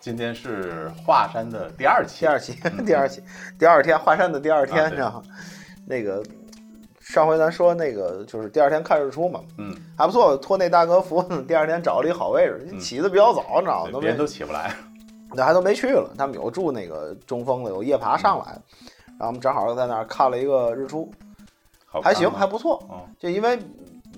今天是华山的第二期，第二期，第二期，第二天华山的第二天，你知道吗？那个上回咱说那个就是第二天看日出嘛，嗯，还不错，托那大哥福，第二天找了一好位置，起的比较早，你知道吗？别人都起不来，那还都没去了。他们有住那个中峰的，有夜爬上来，然后我们正好在那儿看了一个日出，还行，还不错。就因为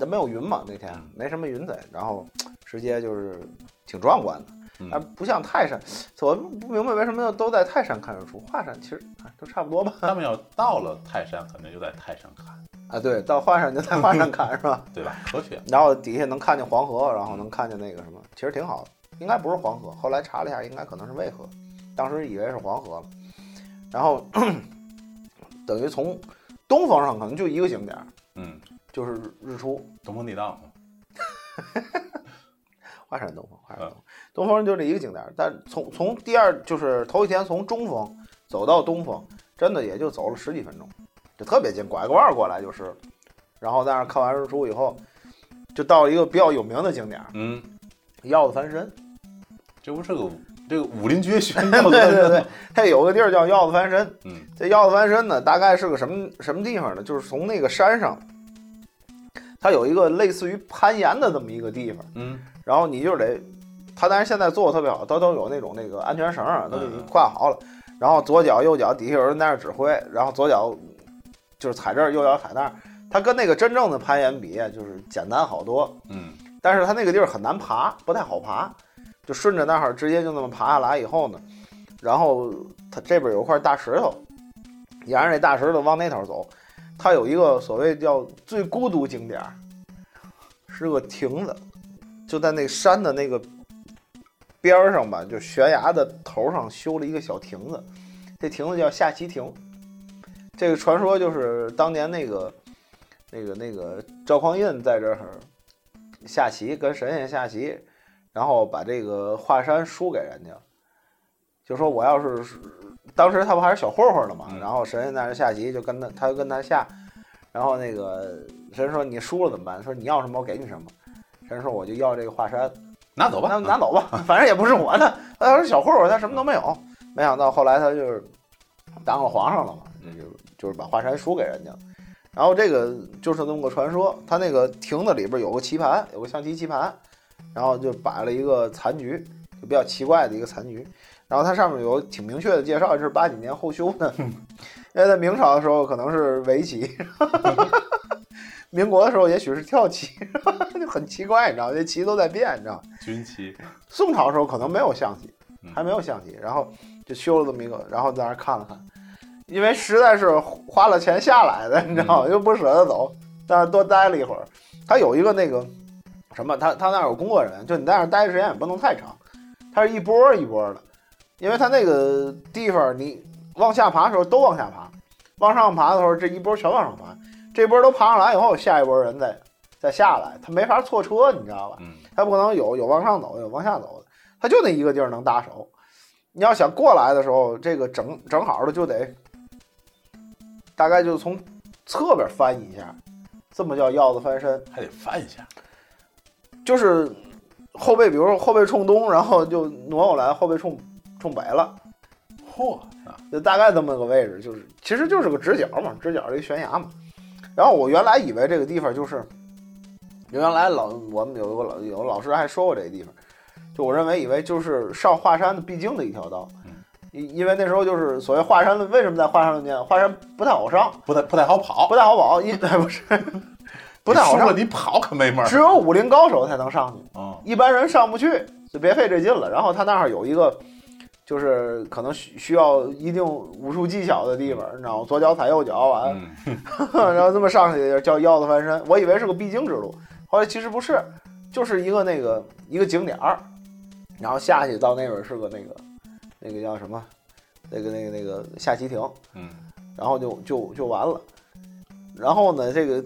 没有云嘛，那天没什么云彩，然后直接就是挺壮观的。啊，不像泰山，我不明白为什么都在泰山看日出，华山其实都差不多吧。他们要到了泰山，肯定就在泰山看啊。对，到华山就在华山看，是吧？对吧？科学。然后底下能看见黄河，然后能看见那个什么，其实挺好的。应该不是黄河，后来查了一下，应该可能是渭河。当时以为是黄河了。然后 等于从东方上可能就一个景点，嗯，就是日出，东风地道。华山东峰，华山东峰，东峰就这一个景点，但从从第二就是头一天从中峰走到东峰，真的也就走了十几分钟，就特别近，拐个弯过来就是。然后在那看完日出以后，就到了一个比较有名的景点，嗯，鹞子翻身。这不是个这个武林绝学吗？对对对，它有个地儿叫鹞子翻身。嗯，这鹞子翻身呢，大概是个什么什么地方呢？就是从那个山上。它有一个类似于攀岩的这么一个地方，嗯，然后你就得，他但是现在做的特别好，它都有那种那个安全绳啊，都给你挂好了，然后左脚右脚底下有人在那指挥，然后左脚就是踩这儿，右脚踩那儿，它跟那个真正的攀岩比，就是简单好多，嗯，但是它那个地儿很难爬，不太好爬，就顺着那儿直接就那么爬下来以后呢，然后它这边有块大石头，沿着那大石头往那头走。它有一个所谓叫最孤独景点，是个亭子，就在那山的那个边儿上吧，就悬崖的头上修了一个小亭子，这亭子叫下棋亭。这个传说就是当年那个那个那个赵匡胤在这儿下棋，跟神仙下棋，然后把这个华山输给人家，就说我要是。当时他不还是小混混呢嘛，然后神仙在那下棋，就跟他，他就跟他下，然后那个神说你输了怎么办？说你要什么我给你什么。神说我就要这个华山，拿走吧，那拿走吧，反正也不是我的。他要是小混混，他什么都没有。没想到后来他就是当了皇上了嘛，就就是把华山输给人家。然后这个就是那么个传说，他那个亭子里边有个棋盘，有个象棋棋盘，然后就摆了一个残局，就比较奇怪的一个残局。然后它上面有挺明确的介绍，这是八几年后修的，因为在明朝的时候可能是围棋，民国的时候也许是跳棋，就很奇怪，你知道这旗都在变，你知道军旗。宋朝的时候可能没有象棋，还没有象棋，然后就修了这么一个，然后在那看了看，因为实在是花了钱下来的，你知道又不舍得走，在那多待了一会儿。他有一个那个什么，他他那有工作人员，就你在那待的时间也不能太长，他是一波一波的。因为他那个地方，你往下爬的时候都往下爬，往上爬的时候这一波全往上爬，这波都爬上来以后，下一波人再再下来，他没法错车，你知道吧？嗯，他不可能有有往上走，有往下走的，他就那一个地儿能搭手。你要想过来的时候，这个正正好的就得大概就从侧边翻一下，这么叫鹞子翻身，还得翻一下，就是后背，比如说后背冲东，然后就挪过来，后背冲。冲北了，嚯啊！就大概这么个位置，就是其实就是个直角嘛，直角的一悬崖嘛。然后我原来以为这个地方就是，原来老我们有个老有个老师还说过这个地方，就我认为以为就是上华山的必经的一条道，因因为那时候就是所谓华山论，为什么在华山论剑？华山不太好上，不太不太好跑，不太好跑，因 不是不太好上，你跑可没门儿，只有武林高手才能上去，一般人上不去，就别费这劲了。然后他那儿有一个。就是可能需需要一定武术技巧的地方，你知道吗？左脚踩右脚完，然后这么上去叫腰子翻身。我以为是个必经之路，后来其实不是，就是一个那个一个景点儿，然后下去到那边是个那个那个叫什么，那个那个那个下棋亭，嗯，然后就就就完了。然后呢，这个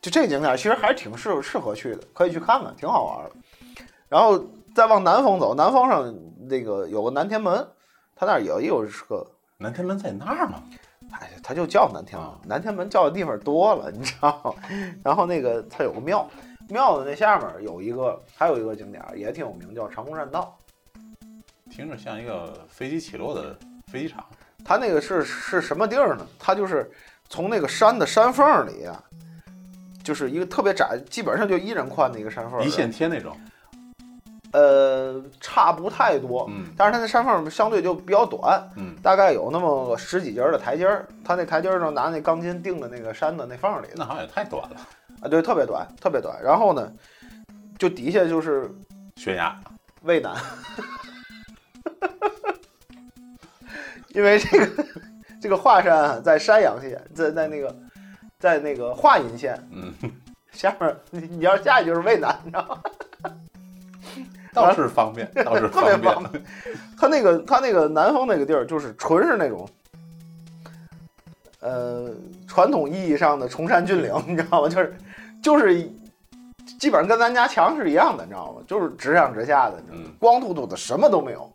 就这个景点其实还是挺适适合去的，可以去看看，挺好玩的。然后再往南方走，南方上。那个有个南天门，它那儿也有个南天门在那儿吗？哎，他就叫南天门。南天门叫的地方多了，你知道。然后那个他有个庙，庙的那下面有一个，还有一个景点也挺有名，叫长空栈道。听着像一个飞机起落的飞机场。它那个是是什么地儿呢？它就是从那个山的山缝里啊，就是一个特别窄，基本上就一人宽的一个山缝。一线天那种。呃，差不太多，嗯，但是它那山缝相对就比较短，嗯，大概有那么十几节的台阶儿。它那台阶儿上拿那钢筋钉在那个山的那缝里，那好像也太短了啊，对，特别短，特别短。然后呢，就底下就是悬崖，渭南，因为这个这个华山在山阳县，在在那个在那个华阴县，嗯，下面你你要下去就是渭南，你知道吗？倒是方便，倒是特别便。方便。他那个他那个南方那个地儿，就是纯是那种，呃，传统意义上的崇山峻岭，你知道吗？就是就是基本上跟咱家墙是一样的，你知道吗？就是直上直下的，你知道吗嗯光秃秃的，什么都没有，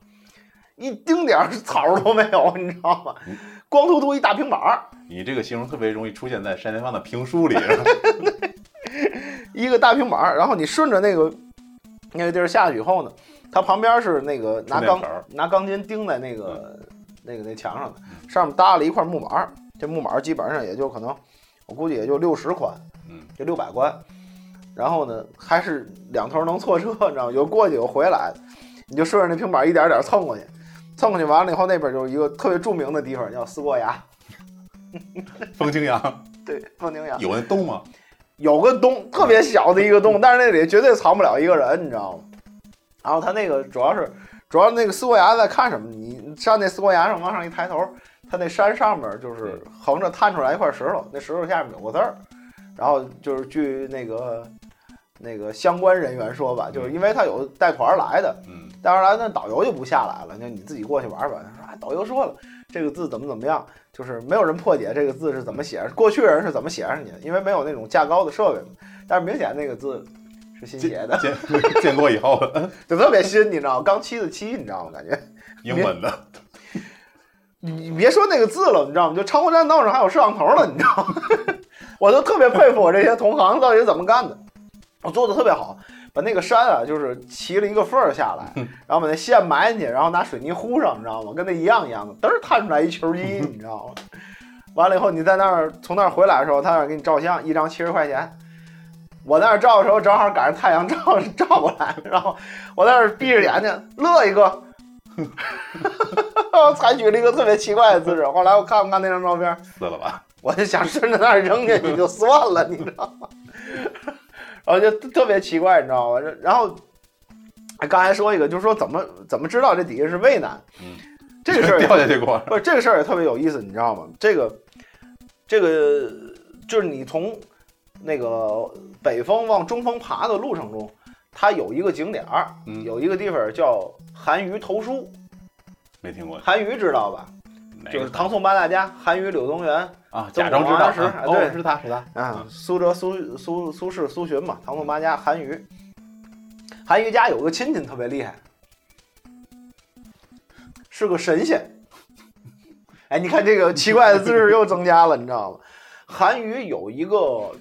一丁点儿草都没有，你知道吗？光秃秃一大平板儿，你这个形容特别容易出现在单田芳的评书里。一个大平板儿，然后你顺着那个那个地儿下去以后呢，它旁边是那个拿钢拿钢筋钉在那个、那个那墙上的，上面搭了一块木板儿，这木板儿基本上也就可能我估计也就六十宽，嗯，就六百宽。然后呢，还是两头能错车，你知道吗？有过去有回来的，你就顺着那平板儿一点点蹭过去，蹭过去完了以后，那边就是一个特别著名的地方，叫四国崖。风清扬对，风清扬有那洞吗？有个洞，特别小的一个洞，但是那里绝对藏不了一个人，你知道吗？然后他那个主要是，主要那个四国崖在看什么？你上那四国崖上往上一抬头，他那山上面就是横着探出来一块石头，那石头下面有个字儿，然后就是据那个那个相关人员说吧，就是因为他有带团来的，嗯，带团来那导游就不下来了，就你自己过去玩吧。他说啊，导游说了，这个字怎么怎么样，就是没有人破解这个字是怎么写，过去人是怎么写上去的，因为没有那种架高的设备嘛。但是明显那个字是新写的，建建国以后 就特别新，你知道吗？刚漆的漆，你知道吗？感觉 英文的，你你别说那个字了，你知道吗？就长湖栈道上还有摄像头呢，你知道吗？我都特别佩服我这些同行到底是怎么干的，我做的特别好。把那个山啊，就是骑了一个缝儿下来，然后把那线埋进去，然后拿水泥糊上，你知道吗？跟那一样一样的，嘚儿探出来一球衣，你知道吗？完了以后，你在那儿从那儿回来的时候，他那儿给你照相，一张七十块钱。我在那儿照的时候，正好赶上太阳照 照过来，然后我在那儿闭着眼睛乐一个，我采取了一个特别奇怪的姿势。后来我看了看那张照片，死了吧？我就想顺着那儿扔下去就算了，你知道吗？然后就特别奇怪，你知道吗？然后哎刚才说一个，就是说怎么怎么知道这底下是渭南？嗯，这个事儿 也掉下去过。不是这个事儿也特别有意思，你知道吗？这个这个就是你从那个北峰往中峰爬的路程中，它有一个景点儿，嗯有一个地方叫韩愈投书。没听过，韩愈知道吧？就是唐宋八大家，韩愈、柳宗元啊，假装知道对是他是他啊，苏辙、苏苏苏轼、苏洵嘛，唐宋八家，韩愈。韩愈家有个亲戚特别厉害，是个神仙。哎，你看这个奇怪的姿势又增加了，你知道吗？韩愈有一个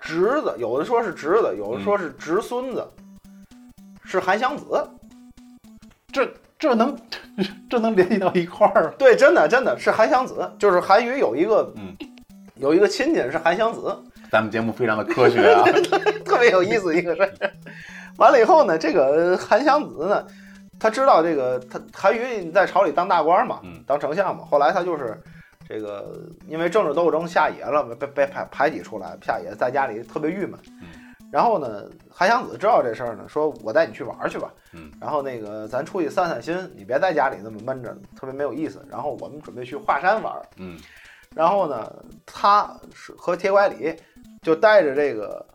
侄子，有的说是侄子，有的说是侄孙子，是韩湘子。这这能 这能联系到一块儿？对，真的真的是韩湘子，就是韩愈有一个嗯，有一个亲戚是韩湘子，咱们节目非常的科学啊。特别有意思一个事儿。完了以后呢，这个韩湘子呢，他知道这个他韩愈在朝里当大官嘛，嗯当丞相嘛。后来他就是这个因为政治斗争下野了，被被排排挤出来，下野在家里特别郁闷。嗯然后呢，韩湘子知道这事儿呢，说我带你去玩去吧。嗯然后那个咱出去散散心，你别在家里那么闷着，特别没有意思。然后我们准备去华山玩儿。嗯然后呢，他是和铁拐李就带着这个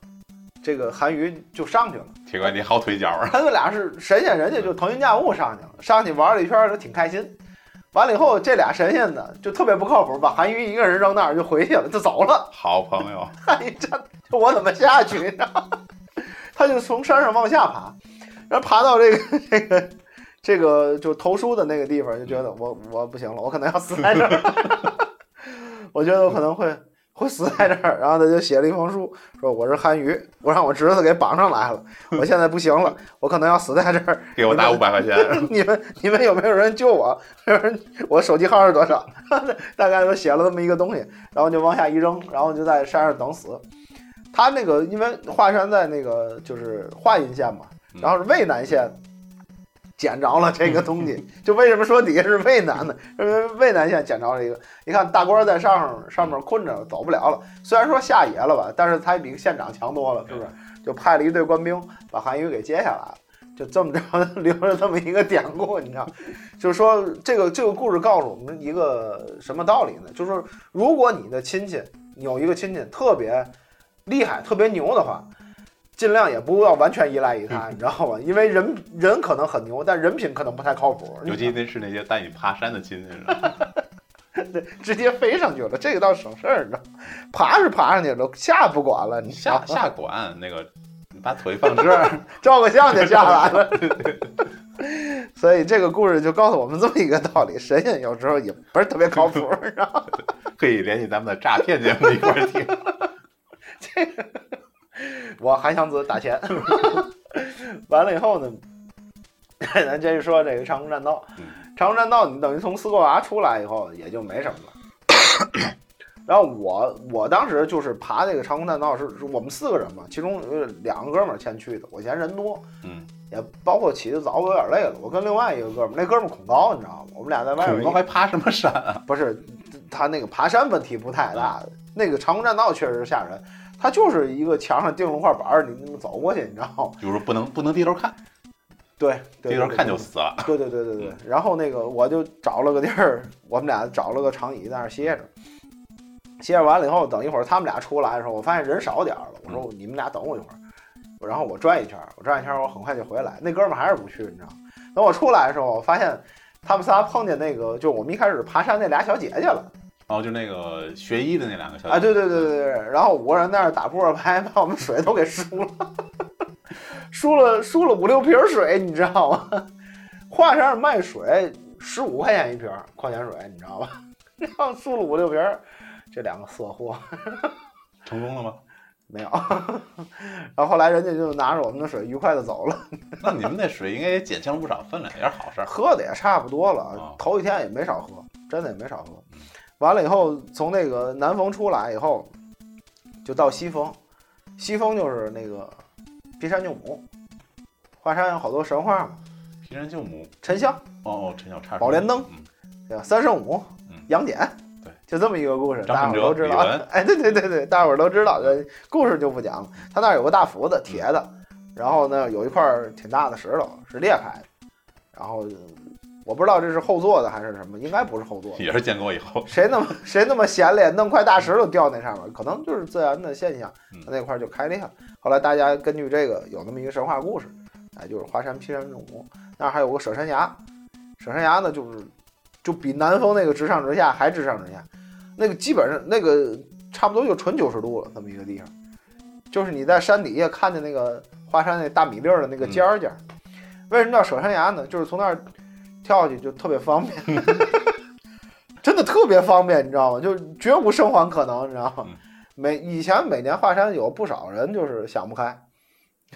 这个韩愈就上去了。铁拐李好腿脚啊。他们俩是神仙，人家就腾云驾雾上去了，上去玩了一圈儿，都挺开心。完了以后，这俩神仙呢就特别不靠谱，把韩愈一个人扔那儿就回去了，就走了。好朋友，韩愈这这我怎么下去？你知道？他就从山上往下爬，然后爬到这个 这个这个就投书的那个地方，就觉得我我不行了，我可能要死在这儿。我觉得我可能会会死在这儿。然后他就写了一封书，说我是韩愈，我让我侄子给绑上来了，我现在不行了，我可能要死在这儿。给我打五百块钱。你们你们有没有人救我？我手机号是多少？大概就写了这么一个东西，然后就往下一扔，然后就在山上等死。他那个因为华山在那个就是华阴县嘛，然后是渭南县捡着了这个东西。就为什么说底下是渭南呢？因为渭南县捡着了一个。你看大官在上上面困着，走不了了。虽然说下野了吧，但是他比县长强多了，是不是？就派了一队官兵把韩愈给接下来了。就这么着 留着这么一个典故，你知道，就是说这个这个故事告诉我们一个什么道理呢？就是说，如果你的亲戚有一个亲戚特别厉害、特别牛的话，尽量也不要完全依赖于他，你知道吧？因为人人可能很牛，但人品可能不太靠谱。尤其那是那些带你爬山的亲戚，对，直接飞上去了，这个倒省事儿，你知道，爬是爬上去了，下不管了，你下下管那个。你把腿放这儿，照个相就下来了。所以这个故事就告诉我们这么一个道理：神仙有时候也不是特别靠谱，知道吗？可以联系咱们的诈骗节目一块儿听。这个 我还想子打钱。完了以后呢，咱接着说这个长空栈道。长空栈道，你等于从四过娃出来以后，也就没什么了。然后我我当时就是爬这个长空栈道，是我们四个人嘛，其中有两个哥们儿先去的。我嫌人多，嗯，也包括起得早，我有点累了。我跟另外一个哥们儿，那哥们儿恐高，你知道吗？我们俩在外面。恐高还爬什么山啊？不是，他那个爬山问题不太大。那个长空栈道确实吓人，它就是一个墙上钉了块板儿，你那么走过去，你知道吗？就是不能不能低头看。对，低头看就死了。对对对对对。然后那个我就找了个地儿，我们俩找了个长椅在那儿歇着。歇着完了以后，等一会儿他们俩出来的时候，我发现人少点了。我说你们俩等我一会儿，然后我转一圈，我转一圈，我很快就回来。那哥们还是不去，你知道？等我出来的时候，我发现他们仨碰见那个，就我们一开始爬山那俩小姐姐了。哦，就那个学医的那两个小姐。啊，对对对对对。然后五个人在那打扑克牌，把我们水都给输了，输了输了五六瓶水，你知道吗？华山上卖水十五块钱一瓶矿泉水，你知道吧？然后输了五六瓶。这两个色货成功了吗？没有。然后后来人家就拿着我们的水愉快的走了。那你们那水应该也减轻了不少分量，也是好事。喝的也差不多了，头一天也没少喝，真的也没少喝。完了以后，从那个南峰出来以后，就到西峰。西峰就是那个劈山救母，华山有好多神话嘛。劈山救母，沉香。哦哦，沉香差。宝莲灯，对吧？三圣母，杨戬。就这么一个故事，大伙儿都知道。哎，对对对对，大伙儿都知道。这故事就不讲了。他那儿有个大斧子，铁的，然后呢有一块挺大的石头是裂开的，然后我不知道这是后做的还是什么，应该不是后做的。也是建国以后。谁那么谁那么闲咧，弄块大石头掉那上面，可能就是自然的现象，它那块就开裂了。后来大家根据这个有那么一个神话故事，哎，就是华山劈山之母，那儿还有个舍山崖，舍山崖呢就是就比南峰那个直上直下还直上直下。那个基本上那个差不多就纯九十度了，那么一个地方，就是你在山底下看见那个华山那大米粒儿的那个尖儿尖儿。为什么叫舍山崖呢？就是从那儿跳下去就特别方便，真的特别方便，你知道吗？就绝无生还可能，你知道吗？每以前每年华山有不少人就是想不开，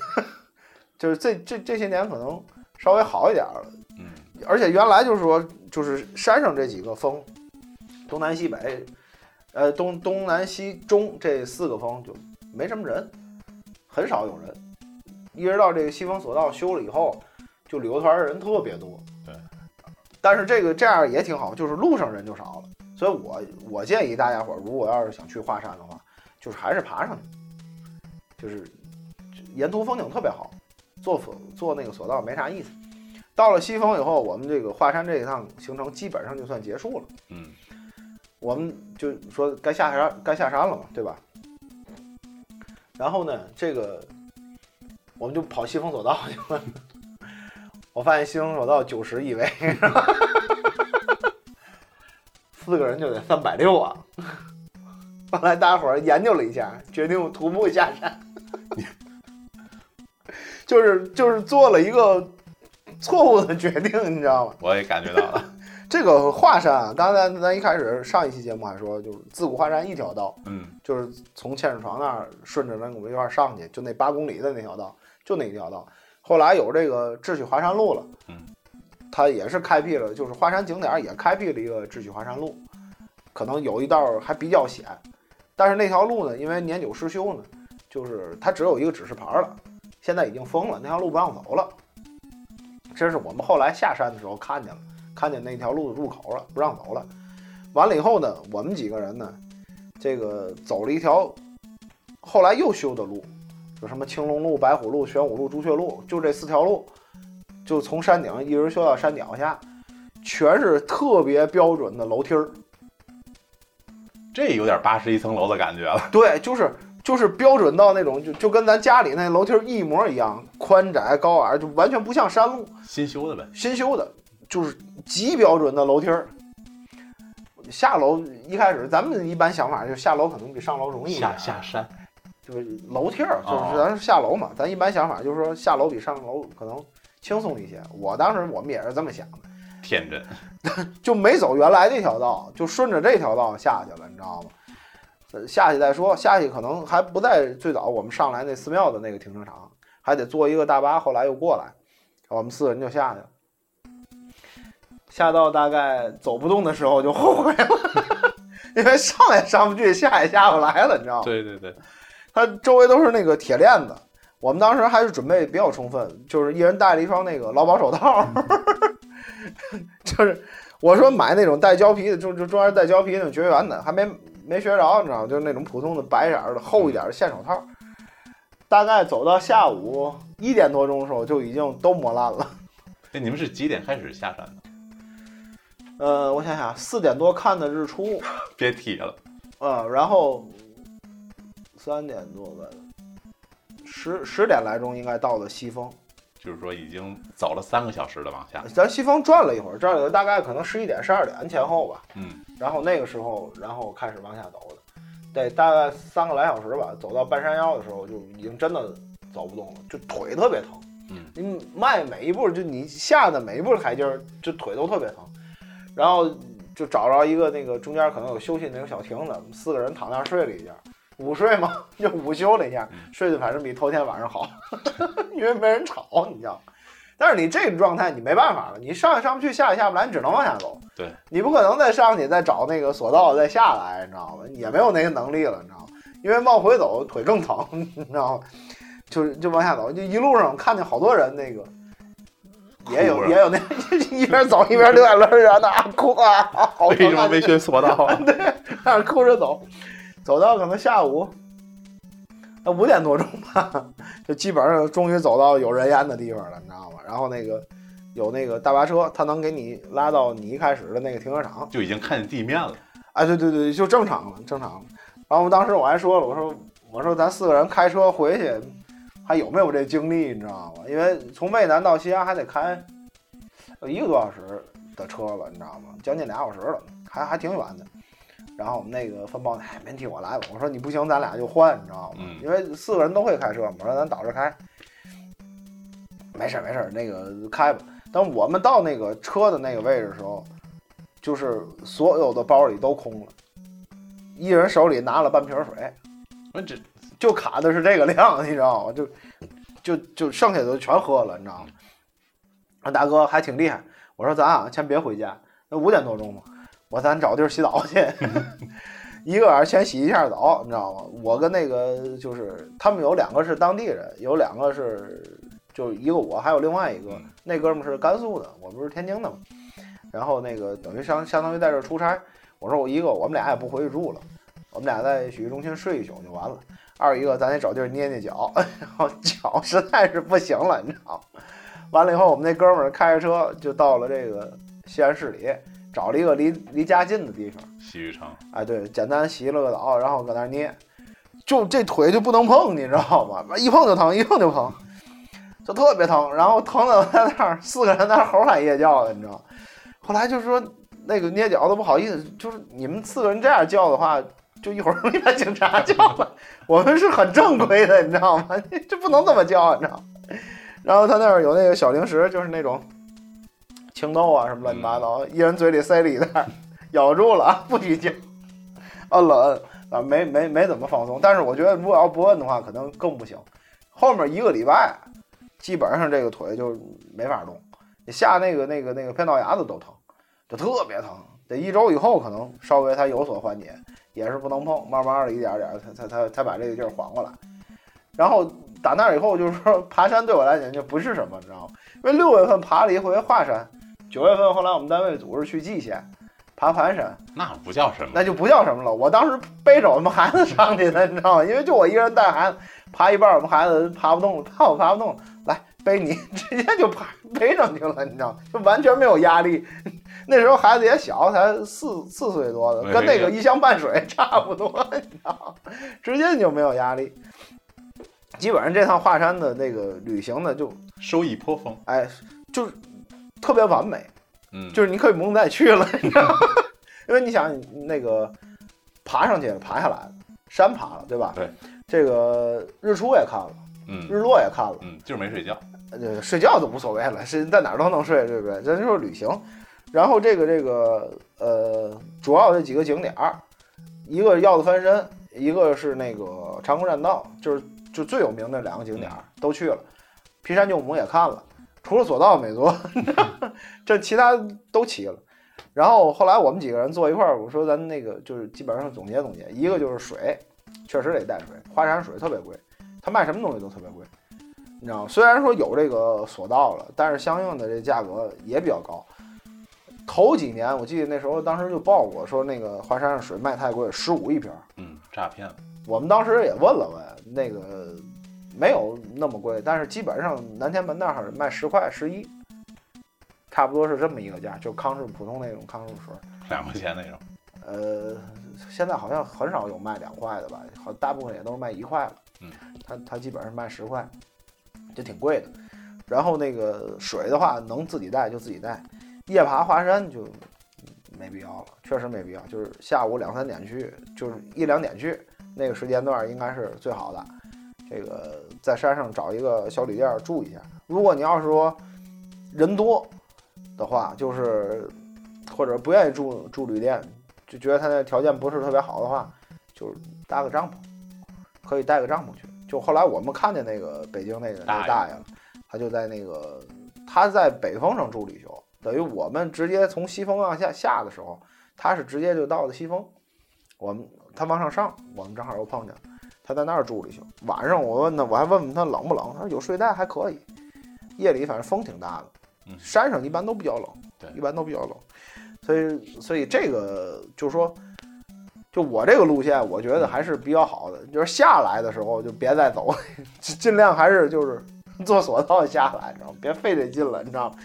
就是这这这些年可能稍微好一点了。嗯，而且原来就是说，就是山上这几个峰。东南西北，呃，东东南西中这四个峰就没什么人，很少有人。一直到这个西峰索道修了以后，就旅游团的人特别多。对，但是这个这样也挺好，就是路上人就少了。所以我我建议大家伙儿，如果要是想去华山的话，就是还是爬上去，就是沿途风景特别好，坐索坐那个索道没啥意思。到了西峰以后，我们这个华山这一趟行程基本上就算结束了。嗯。我们就说该下山该下山了嘛，对吧？然后呢，这个我们就跑西峰索道去了。我发现西风索道九十一位，四个人就得三百六啊。后来大家伙儿研究了一下，决定徒步下山，就是就是做了一个错误的决定，你知道吗？我也感觉到了。这个华山啊，刚才咱咱一开始上一期节目还说，就是自古华山一条道，嗯，就是从千水床那儿顺着那个一块儿上去，就那八公里的那条道，就那一条道。后来有这个智取华山路了，嗯，它也是开辟了，就是华山景点儿也开辟了一个智取华山路，可能有一道还比较险，但是那条路呢，因为年久失修呢，就是它只有一个指示牌了，现在已经封了，那条路不让走了。这是我们后来下山的时候看见了，看见那条路的入口了，不让走了。完了以后呢，我们几个人呢，这个走了一条后来又修的路，就什么青龙路、白虎路、玄武路、朱雀路，就这四条路，就从山顶一直修到山脚下，全是特别标准的楼梯儿。这有点八十一层楼的感觉了。对，就是就是标准到那种就就跟咱家里那楼梯儿一模一样，宽窄高矮，就完全不像山路。新修的呗。新修的，就是极标准的楼梯儿。下楼一开始，咱们一般想法就是下楼可能比上楼容易一点下下山，就是楼梯儿，就哦是咱下楼嘛。咱一般想法就是说下楼比上楼可能轻松一些。我当时我们也是这么想的，天真。就没走原来那条道，就顺着这条道下去了，你知道吗？呃下去再说，下去可能还不在最早我们上来那寺庙的那个停车场，还得坐一个大巴，后来又过来，我们四个人就下去了。下到大概走不动的时候就后悔了，因为上也上不去，下也下不来了，你知道吗？对对对，它周围都是那个铁链子。我们当时还是准备比较充分，就是一人带了一双那个劳保手套，就是我说买那种带胶皮的，就就专门带胶皮那种绝缘的，还没没学着，你知道吗？就是那种普通的白色儿的厚一点的线手套。大概走到下午一点多钟的时候，就已经都磨烂了。哎，你们是几点开始下山的？呃，我想想，四点多看的日出，别提了，呃，然后三点多吧，十十点来钟应该到的西峰。就是说已经走了三个小时的往下。咱西峰转了一会儿，转了大概可能十一点、十二点前后吧。嗯，然后那个时候，然后开始往下走的，得大概三个来小时吧。走到半山腰的时候，就已经真的走不动了，就腿特别疼。嗯，你迈每一步，就你下的每一步台阶儿，就腿都特别疼。然后就找着一个那个中间可能有休息那个小亭子，四个人躺那儿睡了一觉，午睡嘛，就午休了一下，睡得反正比头天晚上好，因为没人吵，你知道。但是你这个状态你没办法了，你上也上不去，下也下不来，你只能往下走。对，你不可能再上去再找那个索道再下来，你知道吗？也没有那个能力了，你知道吗？因为往回走腿更疼，你知道吗？就是就往下走，就一路上看见好多人那个。也有也有那一边走一边流眼泪儿啊，那哭啊，好为什么没学？学索道？对那儿哭着走，走到可能下午，呃五点多钟吧，就基本上终于走到有人烟的地方了，你知道吗？然后那个有那个大巴车，它能给你拉到你一开始的那个停车场。就已经看见地面了。哎，对对对，就正常了，正常了。然后当时我还说了，我说我说咱四个人开车回去，还有没有这精力，你知道吗？因为从渭南到西安还得开一个多小时的车了，你知道吗？将近俩小时了，还还挺远的。然后我们那个分包，哎，没问题，我来吧。我说你不行，咱俩就换，你知道吗？嗯因为四个人都会开车嘛，我说咱倒着开。没事没事，那个开吧。等我们到那个车的那个位置的时候，就是所有的包里都空了，一人手里拿了半瓶水，那这就卡的是这个量，你知道吗？就就就剩下的全喝了，你知道吗？那大哥还挺厉害，我说咱啊，先别回家，那五点多钟嘛，我咱找地儿洗澡去，一个晚上先洗一下澡，你知道吗？我跟那个就是他们有两个是当地人，有两个是就一个我，还有另外一个嗯那哥们儿是甘肃的，我不是天津的嘛。然后那个等于相相当于在这儿出差，我说我一个我们俩也不回去住了，我们俩在洗浴中心睡一宿就完了。二一个咱得找地儿捏捏脚，然后脚实在是不行了，你知道吗？完了以后，我们那哥们儿开着车就到了这个西安市里，找了一个离离家近的地方。洗浴城，哎，对，简单洗了个澡，然后搁那儿捏，就这腿就不能碰，你知道吗？一碰就疼，一碰就疼，就特别疼，然后疼的在那儿四个人在那儿吼喊夜叫的，你知道吗？后来就说那个捏脚的不好意思，就是你们四个人这样叫的话，就一会儿容易把警察叫来。我们是很正规的，你知道吗？这不能这么叫，你知道？然后他那儿有那个小零食，就是那种青豆啊什么乱七八糟，一人嘴里塞了一袋，咬住了啊，不许嚼，摁了摁啊，没没没怎么放松。但是我觉得如果要不摁的话，可能更不行。后面一个礼拜，基本上这个腿就没法动，你下那个那个那个偏道牙子都疼，就特别疼。得一周以后可能稍微它有所缓解，也是不能碰，慢慢的一点点儿才才才把这个劲儿缓过来。然后打那以后，就是说爬山对我来讲就不是什么，你知道吗？因为六月份爬了一回华山，九月份后来我们单位组织去蓟县爬盘山，那不叫什么。那就不叫什么了。我当时背着我们孩子上去的，你知道吗？因为就我一个人带孩子，爬一半，我们孩子爬不动了，怕我爬不动了，来背你，直接就爬背上去了，你知道吗？就完全没有压力。那时候孩子也小，才四四岁多的，跟那个一箱半水 差不多，你知道吗？直接就没有压力。基本上这趟华山的那个旅行呢，就收益颇丰，哎，就是特别完美，嗯，就是你可以不用再去了，你知道吗？因为你想那个爬上去了，爬下来了，山爬了，对吧？对，这个日出也看了，嗯。日落也看了，嗯，就是没睡觉，呃，睡觉都无所谓了，是在哪儿都能睡，对不对？咱就是旅行，然后这个这个呃，主要这几个景点儿，一个鹞子翻身，一个是那个长空栈道，就是就最有名的两个景点儿都去了，皮山救母也看了，除了索道没做，这其他都齐了。然后后来我们几个人坐一块儿，我说咱那个就是基本上总结总结，一个就是水，确实得带水，华山水特别贵，他卖什么东西都特别贵。你知道吗？虽然说有这个索道了，但是相应的这价格也比较高。头几年我记得那时候当时就报过，说那个华山上水卖太贵，十五一瓶。嗯，诈骗，我们当时也问了问，那个没有那么贵，但是基本上南天门那儿卖十块十一，差不多是这么一个价，就康师普通那种康师傅水。两块钱那种，呃，现在好像很少有卖两块的吧，好大部分也都是卖一块了。嗯，它它基本上卖十块，就挺贵的。然后那个水的话，能自己带就自己带。夜爬华山就没必要了，确实没必要。就是下午两三点去，就是一两点去，那个时间段应该是最好的。这个在山上找一个小旅店住一下。如果你要是说人多的话，就是或者不愿意住住旅店，就觉得他那条件不是特别好的话，就是搭个帐篷，可以带个帐篷去。就后来我们看见那个北京那个那大爷大爷了，他就在那个他在北峰上住旅宿，等于我们直接从西峰往下下的时候，他是直接就到了西峰，我们他往上上，我们正好又碰见，他在那儿住了一宿。晚上我问他，我还问问他冷不冷，他说有睡袋还可以。夜里反正风挺大的，嗯山上一般都比较冷，对一般都比较冷，所以所以这个就是说，就我这个路线，我觉得还是比较好的。就是下来的时候就别再走，尽量还是就是坐索道下来，你知道吗？别费这劲了，你知道吗？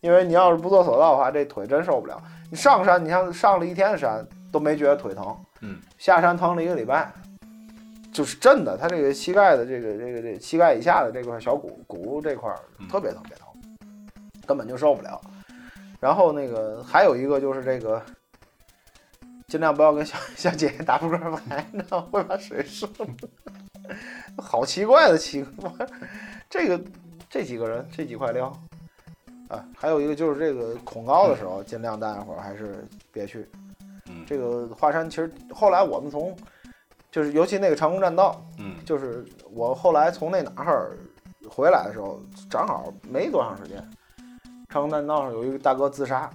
因为你要是不坐索道的话，这腿真受不了。你上山，你像上了一天山都没觉得腿疼，嗯，下山疼了一个礼拜，就是真的，他这个膝盖的这个这个这膝盖以下的这块小骨骨这块特别特别疼，根本就受不了。然后那个还有一个就是这个，尽量不要跟小 小姐姐打扑克牌，你知道会把水射了。好奇怪的奇怪，这个这几个人这几块料啊，还有一个就是这个恐高的时候，尽量大家伙还是别去。嗯这个华山其实后来我们从就是尤其那个长空栈道，嗯就是我后来从那哪儿回来的时候，正好没多长时间，长空栈道上有一个大哥自杀。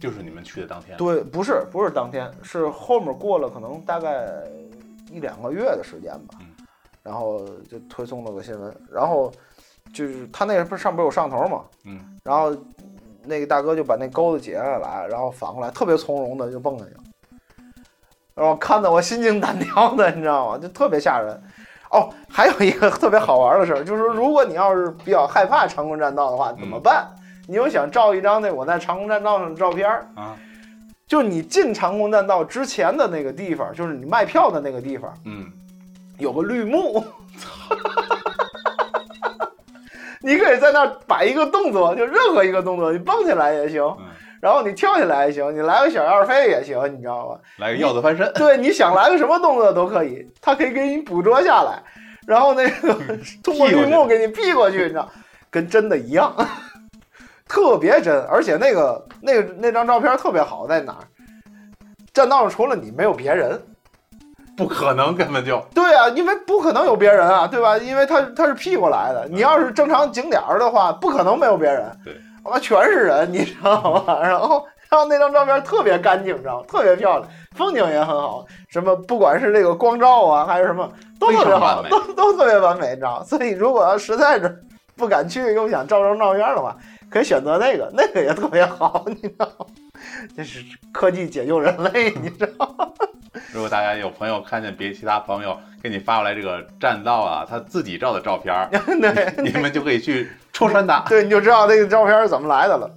就是你们去的当天，对，不是不是当天，是后面过了可能大概一两个月的时间吧嗯，然后就推送了个新闻，然后就是他那个不是上边有上头嘛，嗯，然后那个大哥就把那钩子解下来，然后反过来特别从容的就蹦下去了，然后看得我心惊胆跳的，你知道吗？就特别吓人。哦，还有一个特别好玩的事儿，就是如果你要是比较害怕长空栈道的话，怎么办？你又想照一张那我在长空栈道上的照片儿啊，就是你进长空栈道之前的那个地方，就是你卖票的那个地方，嗯，有个绿幕，你可以在那儿摆一个动作，就任何一个动作，你蹦起来也行，嗯然后你跳起来也行，你来个小二飞也行，你知道吗？来个鹞子翻身，对，你想来个什么动作都可以，它可以给你捕捉下来，然后那个 通过绿幕给你避过去，你知道，跟真的一样，特别真，而且那个那个那张照片特别好在哪儿？栈道上除了你没有别人。不可能，根本就对啊，因为不可能有别人啊，对吧？因为他他是 P 过来的。你要是正常景点儿的话，不可能没有别人。对，我全是人，你知道吗？然后然后那张照片特别干净，你知道吗？特别漂亮，风景也很好，什么不管是这个光照啊，还是什么，都特别好，都都特别完美，你知道吗？所以如果要实在是不敢去，又想照张照片的话，可以选择那个，那个也特别好，你知道吗？这是科技解救人类，你知道吗？如果大家有朋友看见别其他朋友给你发过来这个栈道啊，他自己照的照片儿，对，你们就可以去戳穿他。对，你就知道这个照片是怎么来的了。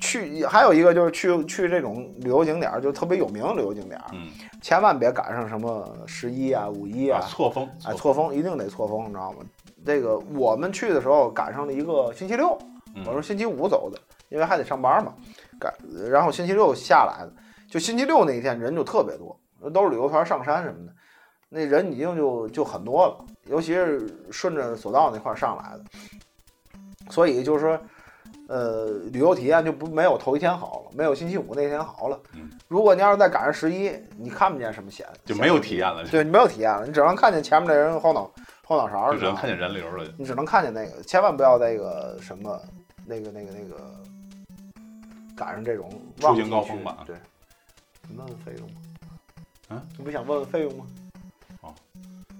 去还有一个就是去去这种旅游景点儿，就特别有名的旅游景点儿，嗯，千万别赶上什么十一啊、五一啊，错峰，哎，错峰一定得错峰，你知道吗？这个我们去的时候赶上了一个星期六，嗯我是星期五走的，因为还得上班嘛，赶然后星期六下来的，就星期六那一天人就特别多，都是旅游团上山什么的，那人已经就就很多了，尤其是顺着索道那块儿上来的，所以就是说，呃，旅游体验就不没有头一天好了，没有星期五那天好了。嗯如果你要是再赶上十一，你看不见什么险，就没有体验了，对你没有体验了，你只能看见前面那人后脑后脑勺，就只能看，见人流了。你只能看见那个，千万不要那个什么那个那个那个赶上这种出行高峰吧对，你问问费用吗？嗯，你不想问问费用吗？哦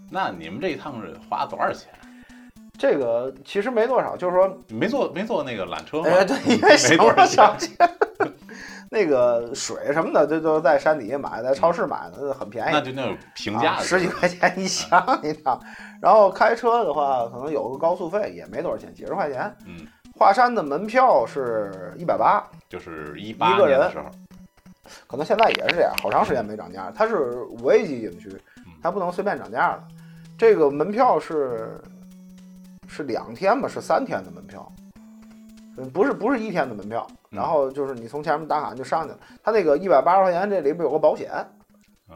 那你们这一趟是花了多少钱？这个其实没多少，就是说，没坐没坐那个缆车吗？哎，对，因为没多少少钱。那个水什么的，这都在山底下买，在超市买的，很便宜。那就那种平价十几块钱一箱，一趟。然后开车的话，可能有个高速费，也没多少钱，几十块钱。嗯，华山的门票是一百八，就是一八一个人年的时候，可能现在也是这样，好长时间没涨价。它是五 A 级景区嗯，它不能随便涨价了。这个门票是是两天吧，是三天的门票，嗯，不是不是一天的门票。嗯然后就是你从前面打卡就上去了，它那个一百八十块钱这里边有个保险啊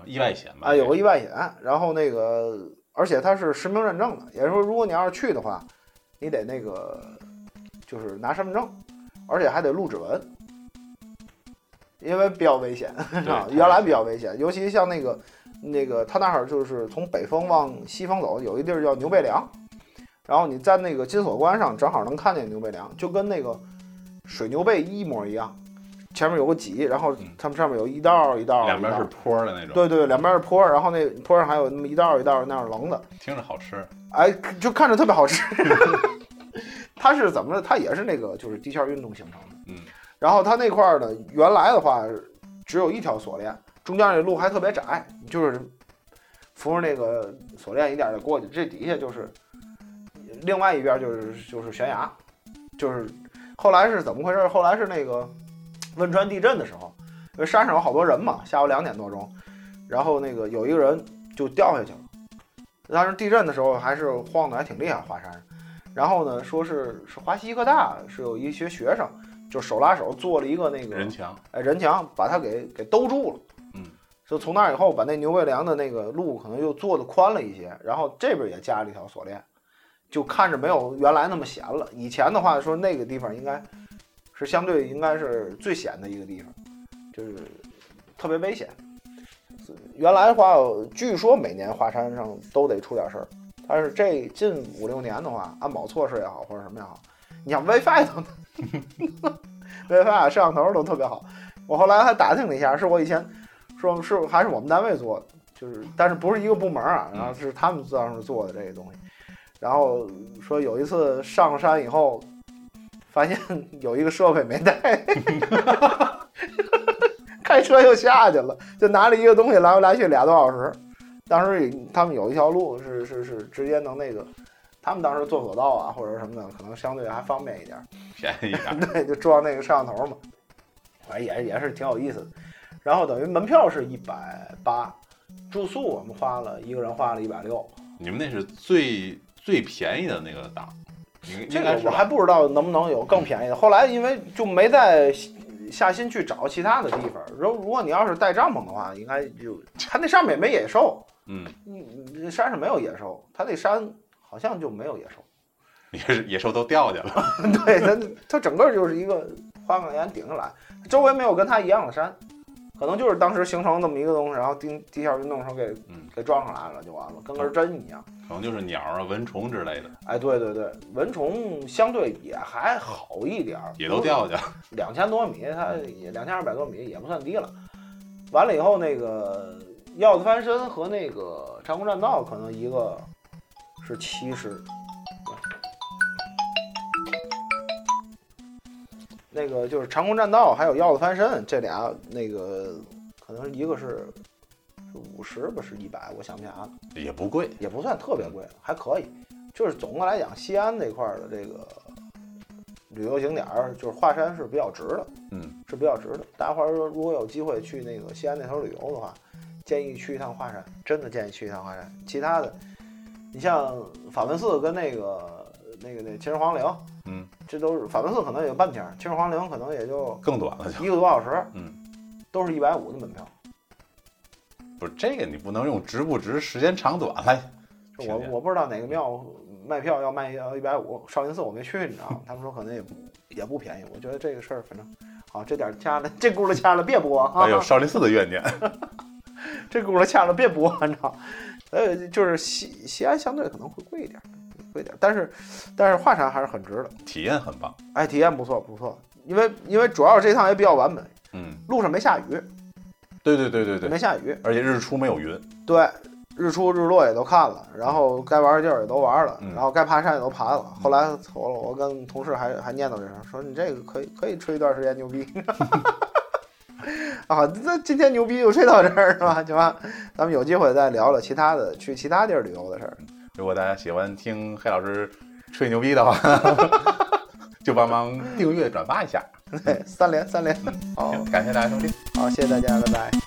意外险吧？啊，有个意外险，然后那个而且它是实名认证的，也就是说如果你要是去的话，你得那个就是拿身份证，而且还得录指纹。因为比较危险，对啊，原来比较危险，尤其像那个那个他那儿就是从北风往西方走，有一地儿叫牛背梁，然后你在那个金锁关上正好能看见牛背梁，就跟那个水牛背一模一样，前面有个脊，然后它们上面有一道一道，一道两边是坡的那种，对对，两边是坡，然后那坡上还有那么一道一道那样棱的，听着好吃。哎，就看着特别好吃。它是怎么着？它也是那个就是地壳运动形成的。嗯，然后它那块儿呢，原来的话只有一条锁链，中间那路还特别窄，就是扶着那个锁链一点点过去，这底下就是另外一边就是就是悬崖，就是后来是怎么回事？后来是那个汶川地震的时候，因为山上有好多人嘛，下午两点多钟，然后那个有一个人就掉下去了。当时地震的时候还是晃的还挺厉害，华山上。然后呢，说是是华西医科大是有一些学生就手拉手做了一个那个人墙，哎人墙，把它给给兜住了。嗯，就从那以后，把那牛背梁的那个路可能又做的宽了一些，然后这边也加了一条锁链，就看着没有原来那么险了。以前的话说那个地方应该是相对应该是最险的一个地方，就是特别危险。原来的话，据说每年华山上都得出点事儿，但是这近五六年的话，安保措施也好或者什么也好，你像 WiFi 都 WiFi 摄像头都特别好。我后来还打听了一下，是我以前说是还是我们单位做的，就是但是不是一个部门啊，然后是他们当时做的这个东西。然后说有一次上山以后，发现 有一个设备没带，开车又下去了，就拿了一个东西来回来去俩多小时。当时他们有一条路是是是直接能那个，他们当时坐索道啊或者什么的，可能相对还方便一点。便宜一点。对，就装那个摄像头嘛，反正也也是挺有意思的。然后等于门票是一百八，住宿我们花了一个人花了一百六，你们那是最最便宜的那个档，这个我还不知道能不能有更便宜的。后来因为就没再下心去找其他的地方。如如果你要是带帐篷的话，应该就它那上面也没野兽，嗯，你你山上没有野兽，它那山好像就没有野兽。野 野兽都掉下了。对，它它整个就是一个花岗岩顶下来，周围没有跟它一样的山，可能就是当时形成这么一个东西，然后地地下运动时候给嗯，给撞上来了就完了，跟根针一样。可能就是鸟啊、蚊虫之类的，哎，对对对，蚊虫相对也还好一点儿，也都掉下去了。两千多米，它也两千二百多米也不算低了。完了以后，那个鹞子翻身和那个长空栈道可能一个是七十，那个就是长空栈道还有鹞子翻身这俩，那个可能一个是是五十吧，是一百，我想不起来了。也不贵，也不算特别贵，还可以。就是总的来讲，西安那块儿的这个旅游景点儿，就是华山是比较值的，嗯，是比较值的。大家伙儿说，如果有机会去那个西安那头旅游的话，建议去一趟华山，真的建议去一趟华山。其他的，你像法门寺跟那个那个那秦始皇陵，嗯，这都是法门寺可能也就半天，秦始皇陵可能也就更短了就。一个多小时，嗯，都是一百五的门票。不是这个，你不能用值不值、时间长短来。我我不知道哪个庙卖票要卖要一百五，少林寺我没去，你知道吗？他们说可能也不也不便宜。我觉得这个事儿，反正好，这点儿掐了，这轱辘掐了别播啊！还有少林寺的怨念，这轱辘掐了别播，你知道？呃，就是西西安相对可能会贵一点，贵一点，但是但是华山还是很值的，体验很棒。哎，体验不错不错。因为因为主要这趟也比较完美，嗯，路上没下雨，对对对对对没，下雨，而且日出没有云。对，日出日落也都看了，然后该玩的地儿也都玩了，嗯然后该爬山也都爬了。后来我我跟同事还还念叨这事儿，说你这个可以可以吹一段时间牛逼。啊，那今天牛逼就吹到这儿是吧？行吧，咱们有机会再聊聊其他的去其他地儿旅游的事儿。如果大家喜欢听黑老师吹牛逼的话，就帮忙订阅、转发一下。对，三连三连，好，感谢大家收听。好，谢谢大家，拜拜。